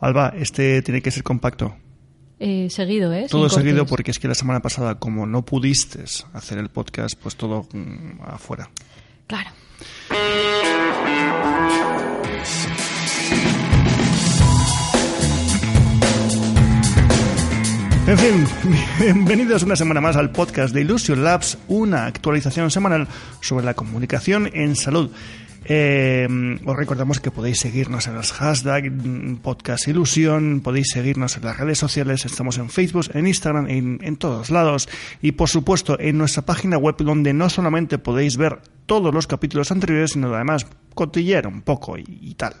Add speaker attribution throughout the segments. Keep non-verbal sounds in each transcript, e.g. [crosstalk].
Speaker 1: Alba, este tiene que ser compacto.
Speaker 2: Eh, seguido, ¿eh?
Speaker 1: Todo
Speaker 2: Sin
Speaker 1: seguido
Speaker 2: cortes.
Speaker 1: porque es que la semana pasada, como no pudiste hacer el podcast, pues todo mm, afuera.
Speaker 2: Claro.
Speaker 1: En fin, [laughs] bienvenidos una semana más al podcast de Illusion Labs, una actualización semanal sobre la comunicación en salud. Eh, os recordamos que podéis seguirnos en los hashtags mm, Podcast Ilusión, podéis seguirnos en las redes sociales, estamos en Facebook, en Instagram, en, en todos lados y por supuesto en nuestra página web donde no solamente podéis ver todos los capítulos anteriores, sino además cotillear un poco y, y tal.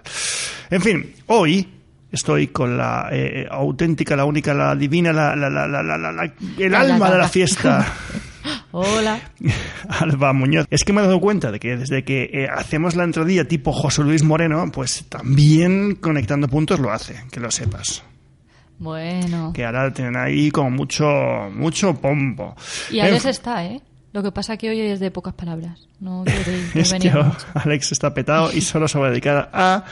Speaker 1: En fin, hoy estoy con la eh, auténtica, la única, la divina, la, la, la, el alma de la
Speaker 2: la.
Speaker 1: fiesta. [laughs]
Speaker 2: Hola. [laughs] [laughs]
Speaker 1: Alba Muñoz. Es que me he dado cuenta de que desde que eh, hacemos la entradilla tipo José Luis Moreno, pues también conectando puntos lo hace, que lo sepas.
Speaker 2: Bueno.
Speaker 1: Que ahora tienen ahí como mucho, mucho pompo.
Speaker 2: Y Alex
Speaker 1: fin,
Speaker 2: está, ¿eh? Lo que pasa que hoy es de pocas palabras. No [laughs]
Speaker 1: es que. Alex está petado y solo se va a dedicar a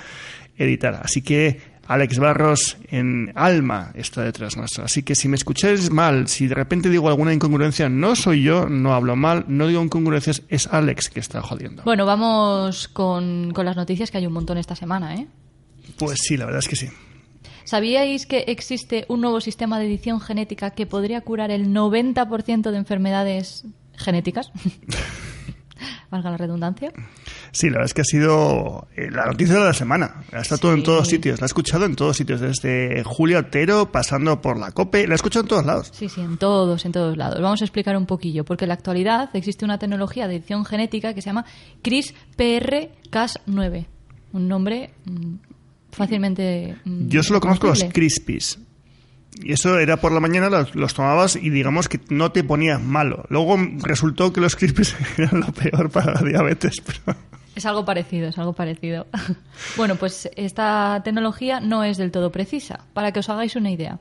Speaker 1: editar. Así que Alex Barros en alma está detrás nuestro. Así que si me escucháis mal, si de repente digo alguna incongruencia, no soy yo, no hablo mal, no digo incongruencias, es Alex que está jodiendo.
Speaker 2: Bueno, vamos con, con las noticias que hay un montón esta semana, ¿eh?
Speaker 1: Pues sí, la verdad es que sí.
Speaker 2: ¿Sabíais que existe un nuevo sistema de edición genética que podría curar el 90% de enfermedades genéticas? [laughs] Valga la redundancia.
Speaker 1: Sí, la verdad es que ha sido eh, la noticia de la semana. Está todo en
Speaker 2: Sí.
Speaker 1: todos sitios. La he escuchado en todos sitios, desde Julio Otero, pasando por la COPE. La he escuchado en todos lados.
Speaker 2: Sí, sí, en todos, en todos lados. Vamos a explicar un poquillo, porque en la actualidad existe una tecnología de edición genética que se llama CRISPR-Cas9. Un nombre mm, fácilmente. mm,
Speaker 1: Yo solo conozco los. Crispies. Y eso era por la mañana, los, los tomabas y digamos que no te ponías malo. Luego resultó que los Crispies [laughs] eran lo peor para la diabetes. Pero...
Speaker 2: Es algo parecido, es algo parecido. [laughs] bueno, pues esta tecnología no es del todo precisa. Para que os hagáis una idea.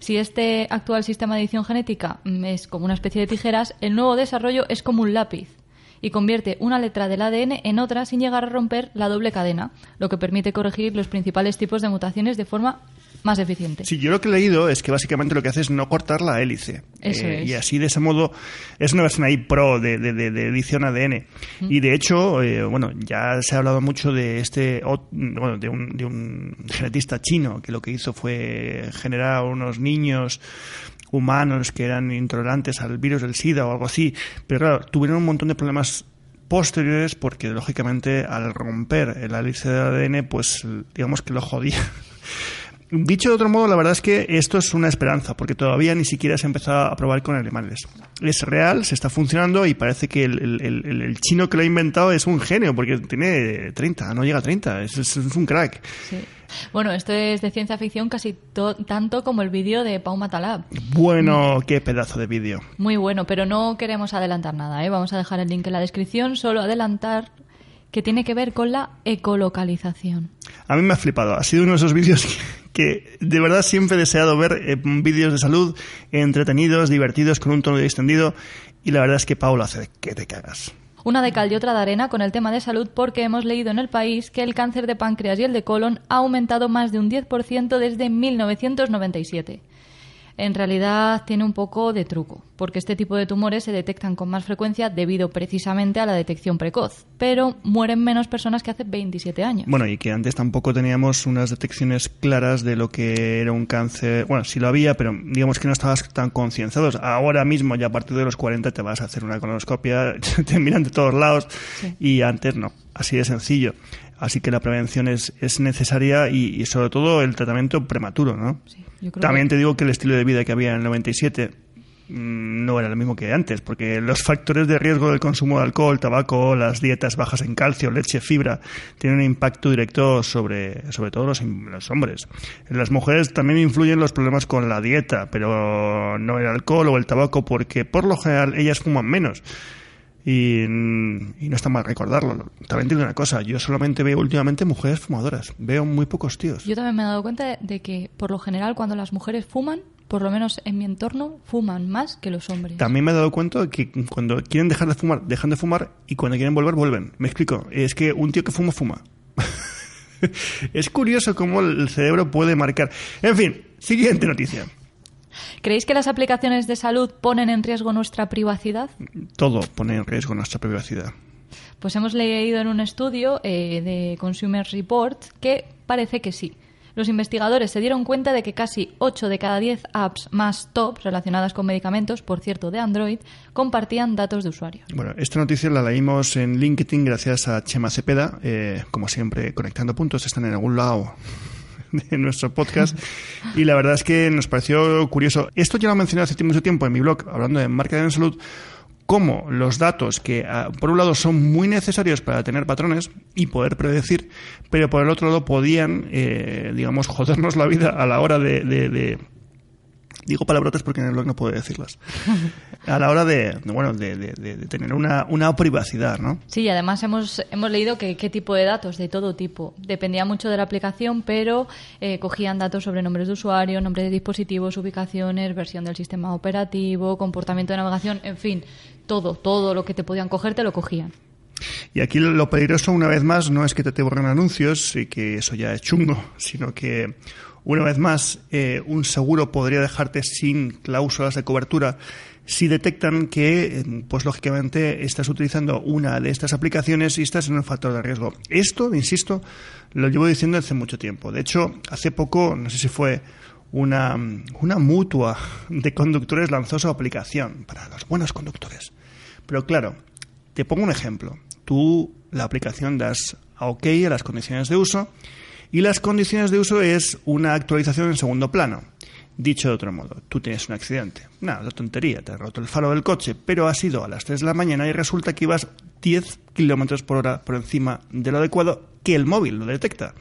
Speaker 2: Si este actual sistema de edición genética mm, es como una especie de tijeras, el nuevo desarrollo es como un lápiz y convierte una letra del ADN en otra sin llegar a romper la doble cadena, lo que permite corregir los principales tipos de mutaciones de forma más eficiente.
Speaker 1: Sí, yo lo que he leído es que básicamente lo que hace es no cortar la hélice. Eh,
Speaker 2: Eso es.
Speaker 1: Y así de ese modo es una versión ahí pro de, de- de- de edición ADN. Y de hecho, eh, bueno, ya se ha hablado mucho de este, bueno, de un, de un genetista chino que lo que hizo fue generar unos niños humanos que eran intolerantes al virus del SIDA o algo así. Pero claro, tuvieron un montón de problemas posteriores porque lógicamente al romper el hélice de ADN pues digamos que lo jodía [laughs] Dicho de otro modo, la verdad es que esto es una esperanza, porque todavía ni siquiera se ha empezado a probar con animales. Es real, se está funcionando y parece que el, el- el- el chino que lo ha inventado es un genio, porque tiene 30, no llega a 30, es, un crack.
Speaker 2: Sí. Bueno, esto es de ciencia ficción casi to- tanto como el vídeo de Pau Matalab.
Speaker 1: Bueno, qué pedazo de vídeo.
Speaker 2: Muy bueno, pero no queremos adelantar nada, ¿eh? Vamos a dejar el link en la descripción, solo adelantar que tiene que ver con la ecolocalización.
Speaker 1: A mí me ha flipado, ha sido uno de esos vídeos que, que de verdad siempre he deseado ver, eh, vídeos de salud entretenidos, divertidos, con un tono distendido, y la verdad es que Pau lo hace que te cagas.
Speaker 2: Una de cal y otra de arena con el tema de salud porque hemos leído en el país que el cáncer de páncreas y el de colon ha aumentado más de un 10% desde 1997. En realidad tiene un poco de truco, porque este tipo de tumores se detectan con más frecuencia debido precisamente a la detección precoz, pero mueren menos personas que hace 27 años.
Speaker 1: Bueno, y que antes tampoco teníamos unas detecciones claras de lo que era un cáncer. Bueno, sí lo había, pero digamos que no estabas tan concienciados. Ahora mismo, ya a partir de los 40, te vas a hacer una colonoscopia, [laughs] te miran de todos lados,
Speaker 2: Sí.
Speaker 1: y antes no. Así de sencillo. Así que la prevención es, es necesaria y, y sobre todo el tratamiento prematuro, ¿no?
Speaker 2: Sí, yo creo
Speaker 1: También
Speaker 2: que-
Speaker 1: te digo que el estilo de vida que había en el 97 mm, no era lo mismo que antes, porque los factores de riesgo del consumo de alcohol, tabaco, las dietas bajas en calcio, leche, fibra, tienen un impacto directo sobre, sobre todo los, los hombres. En las mujeres también influyen los problemas con la dieta, pero no el alcohol o el tabaco, porque por lo general ellas fuman menos. Y, no está mal recordarlo. También digo una cosa, yo solamente veo últimamente mujeres fumadoras, veo muy pocos tíos.
Speaker 2: Yo también me he dado cuenta de que por lo general cuando las mujeres fuman, por lo menos en mi entorno, fuman más que los hombres.
Speaker 1: También me he dado cuenta de que cuando quieren dejar de fumar, dejan de fumar y cuando quieren volver, vuelven. Me explico, es que un tío que fuma, fuma. [laughs] es curioso cómo el cerebro puede marcar. En fin, siguiente noticia.
Speaker 2: ¿Creéis que las aplicaciones de salud ponen en riesgo nuestra privacidad?
Speaker 1: Todo pone en riesgo nuestra privacidad.
Speaker 2: Pues hemos leído en un estudio eh, de Consumer Report que parece que sí. Los investigadores se dieron cuenta de que casi 8 de cada 10 apps más top relacionadas con medicamentos, por cierto, de Android, compartían datos de usuario.
Speaker 1: Bueno, esta noticia la leímos en LinkedIn gracias a Chema Cepeda. Eh, como siempre, conectando puntos, están en algún lado [laughs] de nuestro podcast y la verdad es que nos pareció curioso. Esto ya lo he mencionado hace mucho tiempo en mi blog, hablando de marketing en salud, cómo los datos que, ah, por un lado, son muy necesarios para tener patrones y poder predecir, pero por el otro lado podían, eh, digamos, [laughs] jodernos la vida a la hora de Digo palabrotas porque en el blog no puedo decirlas. [laughs] A la hora de, bueno, de, tener una, una, privacidad, ¿no?
Speaker 2: Sí, además hemos, hemos leído que qué tipo de datos, de todo tipo. Dependía mucho de la aplicación, pero eh, cogían datos sobre nombres de usuario, nombre de dispositivos, ubicaciones, versión del sistema operativo, comportamiento de navegación, en fin, todo, todo lo que te podían coger te lo cogían.
Speaker 1: Y aquí lo peligroso, una vez más, no es que te borren anuncios y que eso ya es chungo, sino que una vez más, eh, un seguro podría dejarte sin cláusulas de cobertura si detectan que, eh, pues lógicamente, estás utilizando una de estas aplicaciones y estás en un factor de riesgo. Esto, insisto, lo llevo diciendo hace mucho tiempo. De hecho, hace poco, no sé si fue una, una mutua de conductores lanzó su aplicación para los buenos conductores. Pero claro, te pongo un ejemplo. Tú, la aplicación, das a OK a las condiciones de uso y las condiciones de uso es una actualización en segundo plano. Dicho de otro modo, tú tienes un accidente. Nada, la tontería, te ha roto el faro del coche, pero has ido a las 3 de la mañana y resulta que ibas 10 kilómetros por hora por encima de lo adecuado que el móvil lo detecta.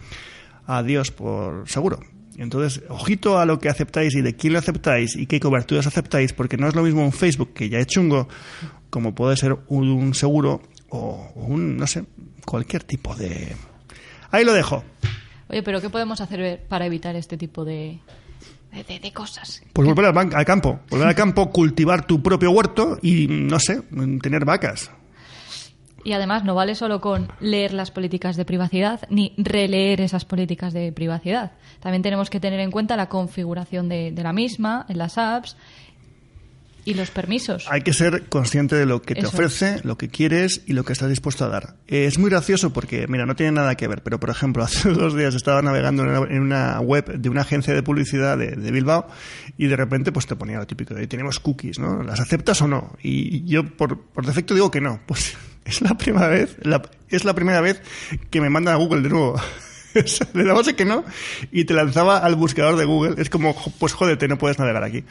Speaker 1: Adiós por seguro. Entonces, ojito a lo que aceptáis y de quién lo aceptáis y qué coberturas aceptáis, porque no es lo mismo un Facebook que ya es chungo, como puede ser un seguro o un, no sé, cualquier tipo de... Ahí lo dejo.
Speaker 2: Oye, pero ¿qué podemos hacer para evitar este tipo de, de, cosas?
Speaker 1: Pues volver al, al, campo, volver al campo, cultivar tu propio huerto y, no sé, tener vacas.
Speaker 2: Y además no vale solo con leer las políticas de privacidad ni releer esas políticas de privacidad. También tenemos que tener en cuenta la configuración de, de la misma en las apps y los permisos.
Speaker 1: Hay que ser consciente de lo que te ofrece, lo que quieres y lo que estás dispuesto a dar. Es muy gracioso porque, mira, no tiene nada que ver, pero por ejemplo, [laughs] hace dos días estaba navegando en una, web de una agencia de publicidad de, Bilbao y de repente pues te ponía lo típico de tenemos cookies, ¿no? ¿Las aceptas o no? Y yo por, por defecto digo que no. [laughs] Pues es la primera vez, es la primera vez que me mandan a Google de nuevo. [laughs] le dabas a que no y te lanzaba al buscador de Google. Es como, pues jódete, no puedes navegar aquí.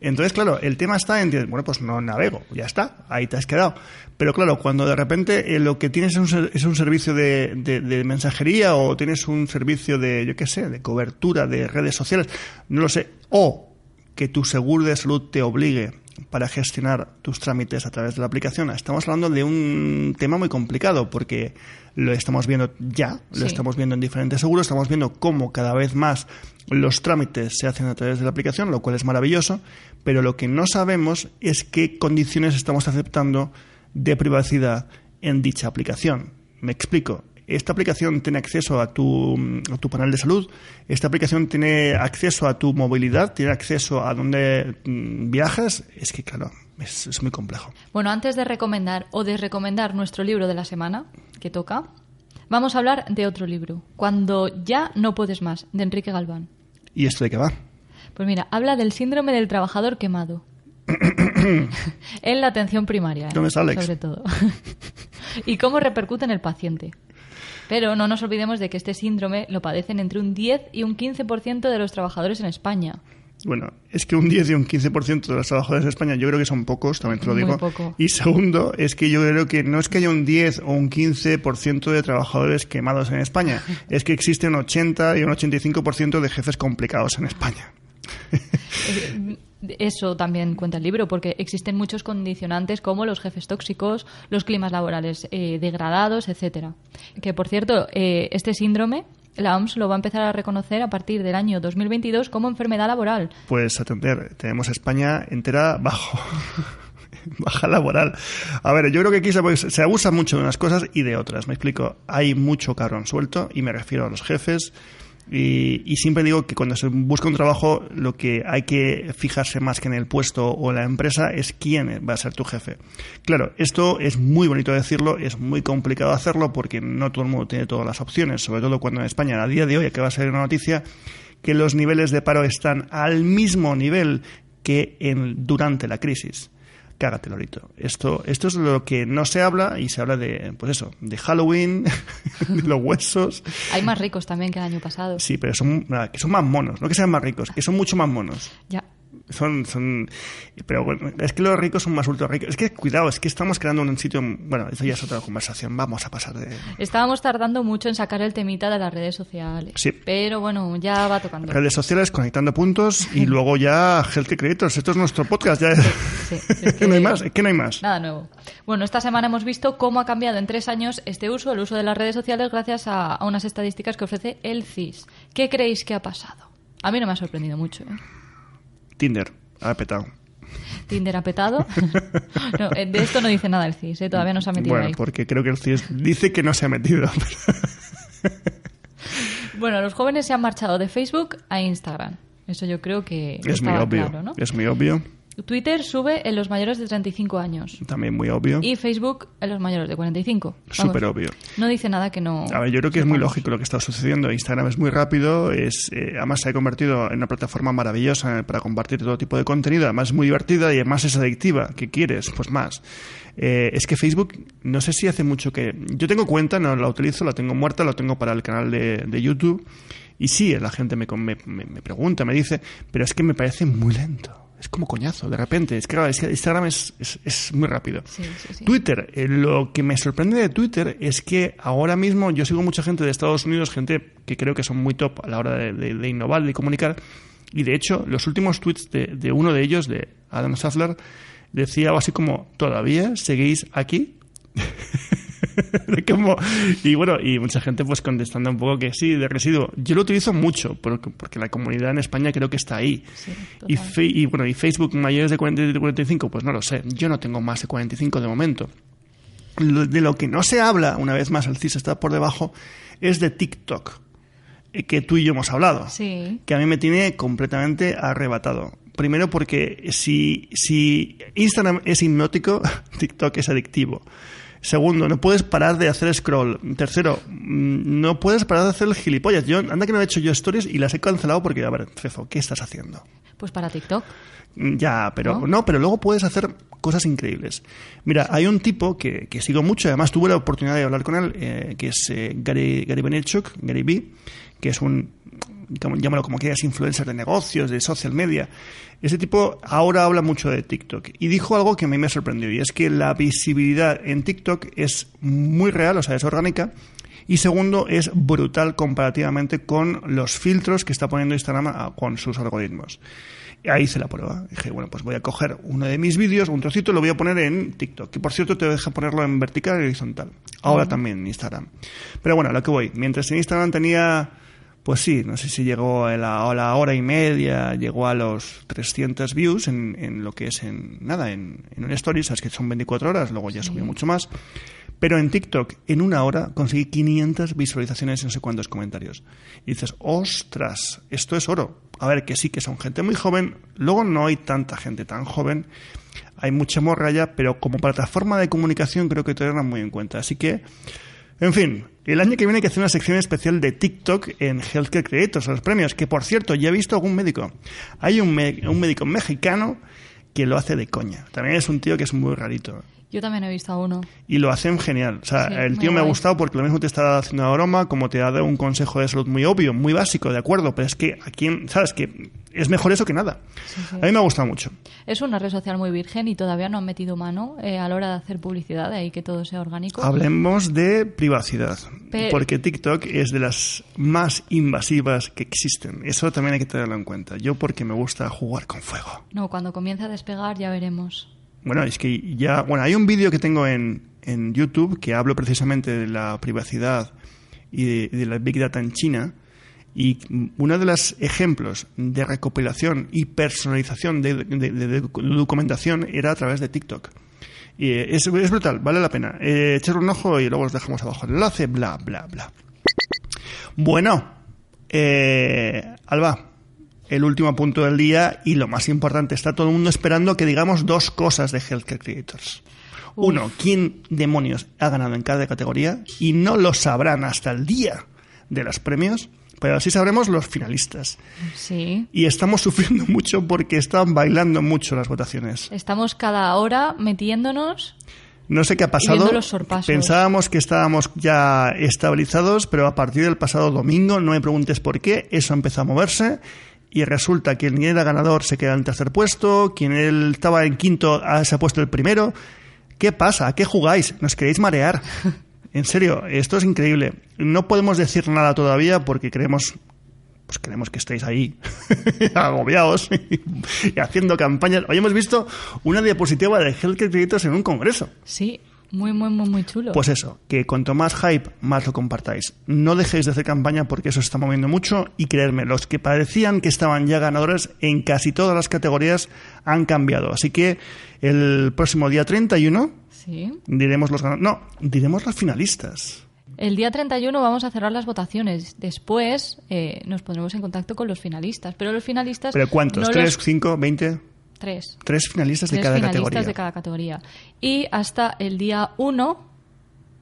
Speaker 1: Entonces, claro, el tema está en, bueno, pues no navego, ya está, ahí te has quedado. Pero claro, cuando de repente eh, lo que tienes es un, es un servicio de, de, mensajería o tienes un servicio de, yo qué sé, de cobertura de redes sociales, no lo sé, o que tu seguro de salud te obligue para gestionar tus trámites a través de la aplicación. Estamos hablando de un tema muy complicado porque lo estamos viendo ya, lo estamos viendo en diferentes seguros, estamos viendo cómo cada vez más los trámites se hacen a través de la aplicación, lo cual es maravilloso, pero lo que no sabemos es qué condiciones estamos aceptando de privacidad en dicha aplicación. Me explico. Esta aplicación tiene acceso a tu, tu, panel de salud, esta aplicación tiene acceso a tu movilidad, tiene acceso a dónde mm, viajas. Es que, claro, es, es, muy complejo.
Speaker 2: Bueno, antes de recomendar o de recomendar nuestro libro de la semana, que toca, vamos a hablar de otro libro, Cuando ya no puedes más, de Enrique Galván.
Speaker 1: ¿Y esto de qué va?
Speaker 2: Pues mira, habla del síndrome del trabajador quemado. [coughs] en la atención primaria.
Speaker 1: ¿Dónde está Alex?
Speaker 2: Sobre todo. [laughs] y cómo repercute en el paciente. Pero no nos olvidemos de que este síndrome lo padecen entre un 10 y un 15% de los trabajadores en España.
Speaker 1: Bueno, es que un 10 y un 15% de los trabajadores de España yo creo que son pocos, también te lo
Speaker 2: Muy
Speaker 1: digo.
Speaker 2: poco.
Speaker 1: Y segundo, es que yo creo que no es que haya un 10 o un 15% de trabajadores quemados en España, [laughs] es que existe un 80 y un 85% de jefes complicados en España.
Speaker 2: Eso también cuenta el libro, porque existen muchos condicionantes como los jefes tóxicos, los climas laborales eh, degradados, etcétera. Que por cierto, eh, este síndrome la OMS lo va a empezar a reconocer a partir del año 2022 como enfermedad laboral.
Speaker 1: Pues atender, tenemos España entera bajo. [laughs] Baja laboral. A ver, yo creo que aquí se, pues, se abusa mucho de unas cosas y de otras. Me explico. Hay mucho cabrón suelto y me refiero a los jefes. Y, siempre digo que cuando se busca un trabajo, lo que hay que fijarse más que en el puesto o la empresa es quién va a ser tu jefe. Claro, esto es muy bonito decirlo, es muy complicado hacerlo porque no todo el mundo tiene todas las opciones, sobre todo cuando en España, a día de hoy, acaba de salir una noticia que los niveles de paro están al mismo nivel que en, durante la crisis. Cágate, Lorito. Esto, esto es lo que no se habla y se habla de, pues eso, de Halloween, [laughs] de los huesos.
Speaker 2: Hay más ricos también que el año pasado.
Speaker 1: Sí, pero son, que son más monos, no que sean más ricos, que son mucho más monos.
Speaker 2: Ya.
Speaker 1: Son, son, pero bueno, es que los ricos son más ultra ricos. Es que cuidado, es que estamos creando un sitio, bueno, eso ya es otra conversación. Vamos a pasar de.
Speaker 2: Estábamos tardando mucho en sacar el temita de las redes sociales.
Speaker 1: Sí.
Speaker 2: Pero bueno, ya va tocando.
Speaker 1: Redes sociales, conectando puntos y [laughs] luego ya Health Creators. Esto es nuestro podcast. Ya.
Speaker 2: Sí, es [laughs] que-
Speaker 1: no hay más, es que no hay más.
Speaker 2: Nada nuevo. Bueno, esta semana hemos visto cómo ha cambiado en tres años este uso, el uso de las redes sociales, gracias a, a unas estadísticas que ofrece el CIS. ¿Qué creéis que ha pasado? A mí no me ha sorprendido mucho. ¿eh?
Speaker 1: Tinder, ha petado.
Speaker 2: Tinder ha petado. [laughs] No, eh, de esto no dice nada el CIS, ¿eh? todavía no se ha metido
Speaker 1: Bueno,
Speaker 2: ahí.
Speaker 1: porque creo que el CIS dice que no se ha metido. [laughs]
Speaker 2: Bueno, los jóvenes se han marchado de Facebook a Instagram. Eso yo creo que
Speaker 1: es muy obvio.
Speaker 2: claro, ¿no?
Speaker 1: Es muy obvio.
Speaker 2: Twitter sube en los mayores de 35 años
Speaker 1: También muy obvio.
Speaker 2: y Facebook en los mayores de 45. Vamos,
Speaker 1: Súper obvio.
Speaker 2: No dice nada que no.
Speaker 1: A ver, yo creo que es muy lógico lo que está sucediendo. Instagram es muy rápido, es, eh, además se ha convertido en una plataforma maravillosa para compartir todo tipo de contenido, además es muy divertida y además es adictiva. ¿Qué quieres? Pues más. Eh, es que Facebook, no sé si hace mucho que... Yo tengo cuenta, no la utilizo, la tengo muerta, la tengo para el canal de, de YouTube. Y sí, la gente me, me- me pregunta, me dice, pero es que me parece muy lento. Es como coñazo, de repente. Es que claro, Instagram es, es, es muy rápido.
Speaker 2: Sí, sí, sí.
Speaker 1: Twitter, eh, lo que me sorprende de Twitter es que ahora mismo yo sigo mucha gente de Estados Unidos, gente que creo que son muy top a la hora de, de- de innovar, de comunicar, y de hecho los últimos tweets de, de uno de ellos, de Adam Safler, decía algo así como, ¿todavía seguís aquí? [laughs] [laughs] Como- y bueno, y mucha gente pues contestando un poco que sí, de residuo. Yo lo utilizo mucho porque, porque la comunidad en España creo que está ahí.
Speaker 2: Sí,
Speaker 1: y, fe- y bueno, y Facebook mayores de 40 y 45, pues no lo sé. Yo no tengo más de 45 de momento. Lo- De lo que no se habla, una vez más el CIS está por debajo, es de TikTok, eh, que tú y yo hemos hablado
Speaker 2: Sí.
Speaker 1: que a mí me tiene completamente arrebatado. Primero porque si, si Instagram es hipnótico, [laughs] TikTok es adictivo. Segundo, no puedes parar de hacer scroll. Tercero, mm, no puedes parar de hacer el gilipollas. Yo, anda que no he hecho yo stories y las he cancelado porque, a ver, Fefo, ¿qué estás haciendo?
Speaker 2: Pues para TikTok.
Speaker 1: Mm, Ya, pero
Speaker 2: ¿No?
Speaker 1: ¿No? pero luego puedes hacer cosas increíbles. Mira, hay un tipo que, que sigo mucho, además tuve la oportunidad de hablar con él, eh, que es eh, Gary, Gary Vaynerchuk, Gary B, que es un, llámalo como quieras, influencer de negocios, de social media. Ese tipo ahora habla mucho de TikTok y dijo algo que a mí me sorprendió y es que la visibilidad en TikTok es muy real, o sea, es orgánica. Y segundo, es brutal comparativamente con los filtros que está poniendo Instagram con sus algoritmos. Ahí hice la prueba. Dije, bueno, pues voy a coger uno de mis vídeos, un trocito, y lo voy a poner en TikTok. Que por cierto te deja ponerlo en vertical y horizontal. Ahora también en Instagram. Pero bueno, a lo que voy. Mientras en Instagram tenía, pues sí, no sé si llegó a la, a la hora y media, llegó a los 300 views en, en lo que es en, nada, en, en un story, sabes que son 24 horas, luego ya subió mucho más. Pero en TikTok, en una hora, conseguí 500 visualizaciones y no sé cuántos comentarios. Y dices, ostras, esto es oro. A ver, que sí, que son gente muy joven. Luego no hay tanta gente tan joven. Hay mucha morralla, pero como plataforma de comunicación creo que tenerla muy en cuenta. Así que, en fin, el año que viene hay que hacer una sección especial de TikTok en Healthcare Creators, los premios. Que por cierto, ya he visto algún médico. Hay un, me- un médico mexicano que lo hace de coña. También es un tío que es muy rarito
Speaker 2: Yo también he visto a uno.
Speaker 1: y lo hacen genial. O sea,
Speaker 2: Sí,
Speaker 1: el tío me ha gustado porque lo mismo te está haciendo una broma, como te ha dado un consejo de salud muy obvio, muy básico, de acuerdo, pero es que aquí, en- ¿sabes? Que es mejor eso que nada. A mí me ha gustado mucho.
Speaker 2: Es una red social muy virgen y todavía no han metido mano eh, a la hora de hacer publicidad, de ahí que todo sea orgánico.
Speaker 1: Hablemos de privacidad, porque TikTok es de las más invasivas que existen. Eso también hay que tenerlo en cuenta. Yo porque me gusta jugar con fuego.
Speaker 2: No, cuando comience a despegar ya veremos.
Speaker 1: Bueno, es que ya, bueno, hay un vídeo que tengo en, en YouTube que hablo precisamente de la privacidad y de, la Big Data en China. Y uno de los ejemplos de recopilación y personalización de, documentación era a través de TikTok. Y eh, es, brutal, vale la pena. Eh, un ojo y luego os dejamos abajo el enlace, bla, bla, bla. Bueno, eh, Alba, el último punto del día y lo más importante, está todo el mundo esperando que digamos dos cosas de Healthcare Creators.
Speaker 2: Uf.
Speaker 1: Uno, ¿quién demonios ha ganado en cada categoría? Y no lo sabrán hasta el día de los premios, pero sí sabremos los finalistas.
Speaker 2: Sí.
Speaker 1: Y estamos sufriendo [laughs] mucho porque están bailando mucho las votaciones.
Speaker 2: Estamos cada hora metiéndonos.
Speaker 1: No sé qué ha pasado. Pensábamos que estábamos ya estabilizados, pero a partir del pasado domingo, no me preguntes por qué, eso empezó a moverse y resulta que quien era ganador se queda en tercer puesto, quien él estaba en quinto ah, se ha puesto el primero. ¿Qué pasa? ¿A qué jugáis? ¿Nos queréis marear? [laughs] En serio, esto es increíble. No podemos decir nada todavía porque creemos pues queremos que estéis ahí [laughs] agobiados y haciendo campañas. Hoy hemos visto una diapositiva de Healthcare Creators en un congreso.
Speaker 2: Sí, muy, muy, muy, muy chulo.
Speaker 1: Pues eso, que cuanto más hype, más lo compartáis. No dejéis de hacer campaña porque eso se está moviendo mucho y creedme, los que parecían que estaban ya ganadores en casi todas las categorías han cambiado. Así que el próximo día 31
Speaker 2: sí.
Speaker 1: diremos los ganadores. No, diremos los finalistas.
Speaker 2: El día 31 vamos a cerrar las votaciones. Después eh, nos pondremos en contacto con los finalistas. Pero los finalistas.
Speaker 1: ¿Pero cuántos?
Speaker 2: no
Speaker 1: ¿Tres,
Speaker 2: los-
Speaker 1: cinco, veinte?
Speaker 2: Tres.
Speaker 1: Tres finalistas de
Speaker 2: Tres
Speaker 1: cada
Speaker 2: finalistas
Speaker 1: categoría.
Speaker 2: de cada categoría. Y hasta el día 1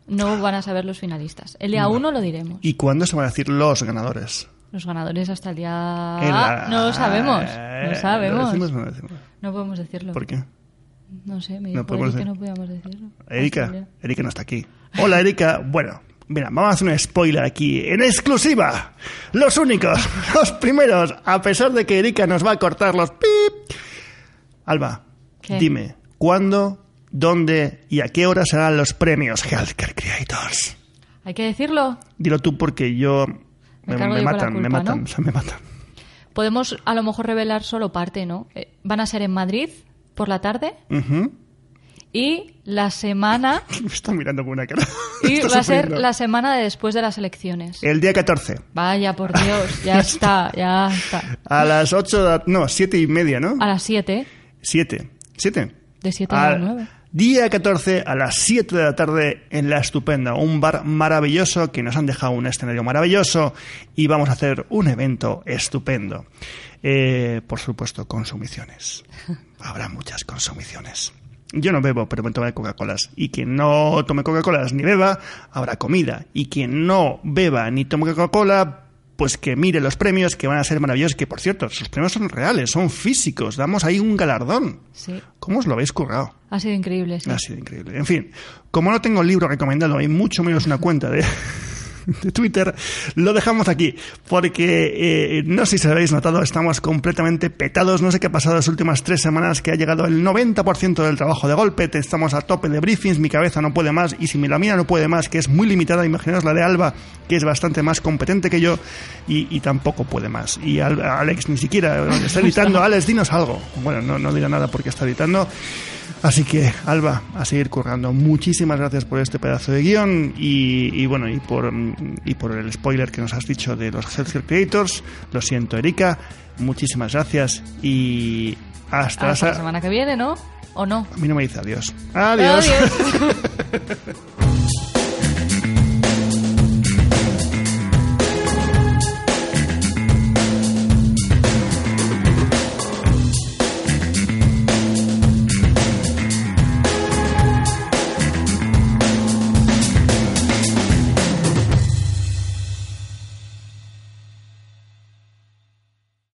Speaker 2: no van a saber los finalistas. El día 1 lo diremos.
Speaker 1: ¿Y cuándo se van a decir los ganadores?
Speaker 2: Los ganadores hasta el día...
Speaker 1: La-
Speaker 2: No lo sabemos.
Speaker 1: Eh,
Speaker 2: No sabemos.
Speaker 1: ¿Lo decimos no lo decimos?
Speaker 2: No podemos decirlo.
Speaker 1: ¿Por qué?
Speaker 2: No sé, me
Speaker 1: No
Speaker 2: dijo
Speaker 1: podemos
Speaker 2: que
Speaker 1: decir-
Speaker 2: no podíamos decirlo.
Speaker 1: Erika, Erika no está aquí. Hola Erika, bueno, mira, vamos a hacer un spoiler aquí, en exclusiva. Los únicos, [laughs] los primeros, a pesar de que Erika nos va a cortar los pip. Alba,
Speaker 2: ¿Qué?
Speaker 1: dime, ¿cuándo, dónde y a qué hora serán los premios Healthcare Creators?
Speaker 2: ¿Hay que decirlo?
Speaker 1: Dilo tú porque yo
Speaker 2: Me
Speaker 1: me, me matan, me
Speaker 2: culpa,
Speaker 1: matan,
Speaker 2: ¿no?
Speaker 1: o sea, me matan.
Speaker 2: Podemos a lo mejor revelar solo parte, ¿no? Eh, van a ser en Madrid por la tarde
Speaker 1: Ujú.
Speaker 2: y la semana [laughs]
Speaker 1: Me está mirando con una cara.
Speaker 2: y [laughs] va a ser la semana de después de las elecciones.
Speaker 1: El día 14.
Speaker 2: Vaya, por [laughs] Dios, ya está, ya está.
Speaker 1: A las 8, de la- no, 7 y media, ¿no?
Speaker 2: A las 7,
Speaker 1: 7. ¿7?
Speaker 2: de 7 a
Speaker 1: Al
Speaker 2: 9.
Speaker 1: Día 14 a las 7 de la tarde en La Estupenda, un bar maravilloso que nos han dejado un escenario maravilloso y vamos a hacer un evento estupendo. Eh, por supuesto, consumiciones. [laughs] Habrá muchas consumiciones. Yo no bebo, pero me tomaré Coca-Colas. Y quien no tome Coca-Colas ni beba, habrá comida. Y quien no beba ni tome Coca-Cola, pues que mire los premios que van a ser maravillosos. Que por cierto, sus premios son reales, son físicos. Damos ahí un galardón.
Speaker 2: Sí,
Speaker 1: ¿Cómo os lo habéis currado?
Speaker 2: ha sido increíble, sí.
Speaker 1: Ha sido increíble. En fin, como no tengo libro recomendado y mucho menos una cuenta de, [laughs] [laughs] de Twitter, lo dejamos aquí. Porque eh, no sé si habéis notado, estamos completamente petados. No sé qué ha pasado las últimas tres semanas, que ha llegado el 90% del trabajo de golpe. Estamos a tope de briefings, mi cabeza no puede más. Y si mi la mía no puede más, que es muy limitada, imaginaos la de Alba, que es bastante más competente que yo, y, y tampoco puede más. Y Al- Alex ni siquiera está editando. [laughs] Alex, dinos algo. Bueno, no, no dirá nada porque está editando. Así que, Alba, a seguir currando. Muchísimas gracias por este pedazo de guion y, y bueno, y por, y por el spoiler que nos has dicho de los Healthcare Creators. Lo siento, Erika. Muchísimas gracias y hasta, la
Speaker 2: Hasta la
Speaker 1: sa-
Speaker 2: semana que viene, ¿no? ¿O no?
Speaker 1: A mí no me dice adiós. Adiós.
Speaker 2: Adiós. [laughs]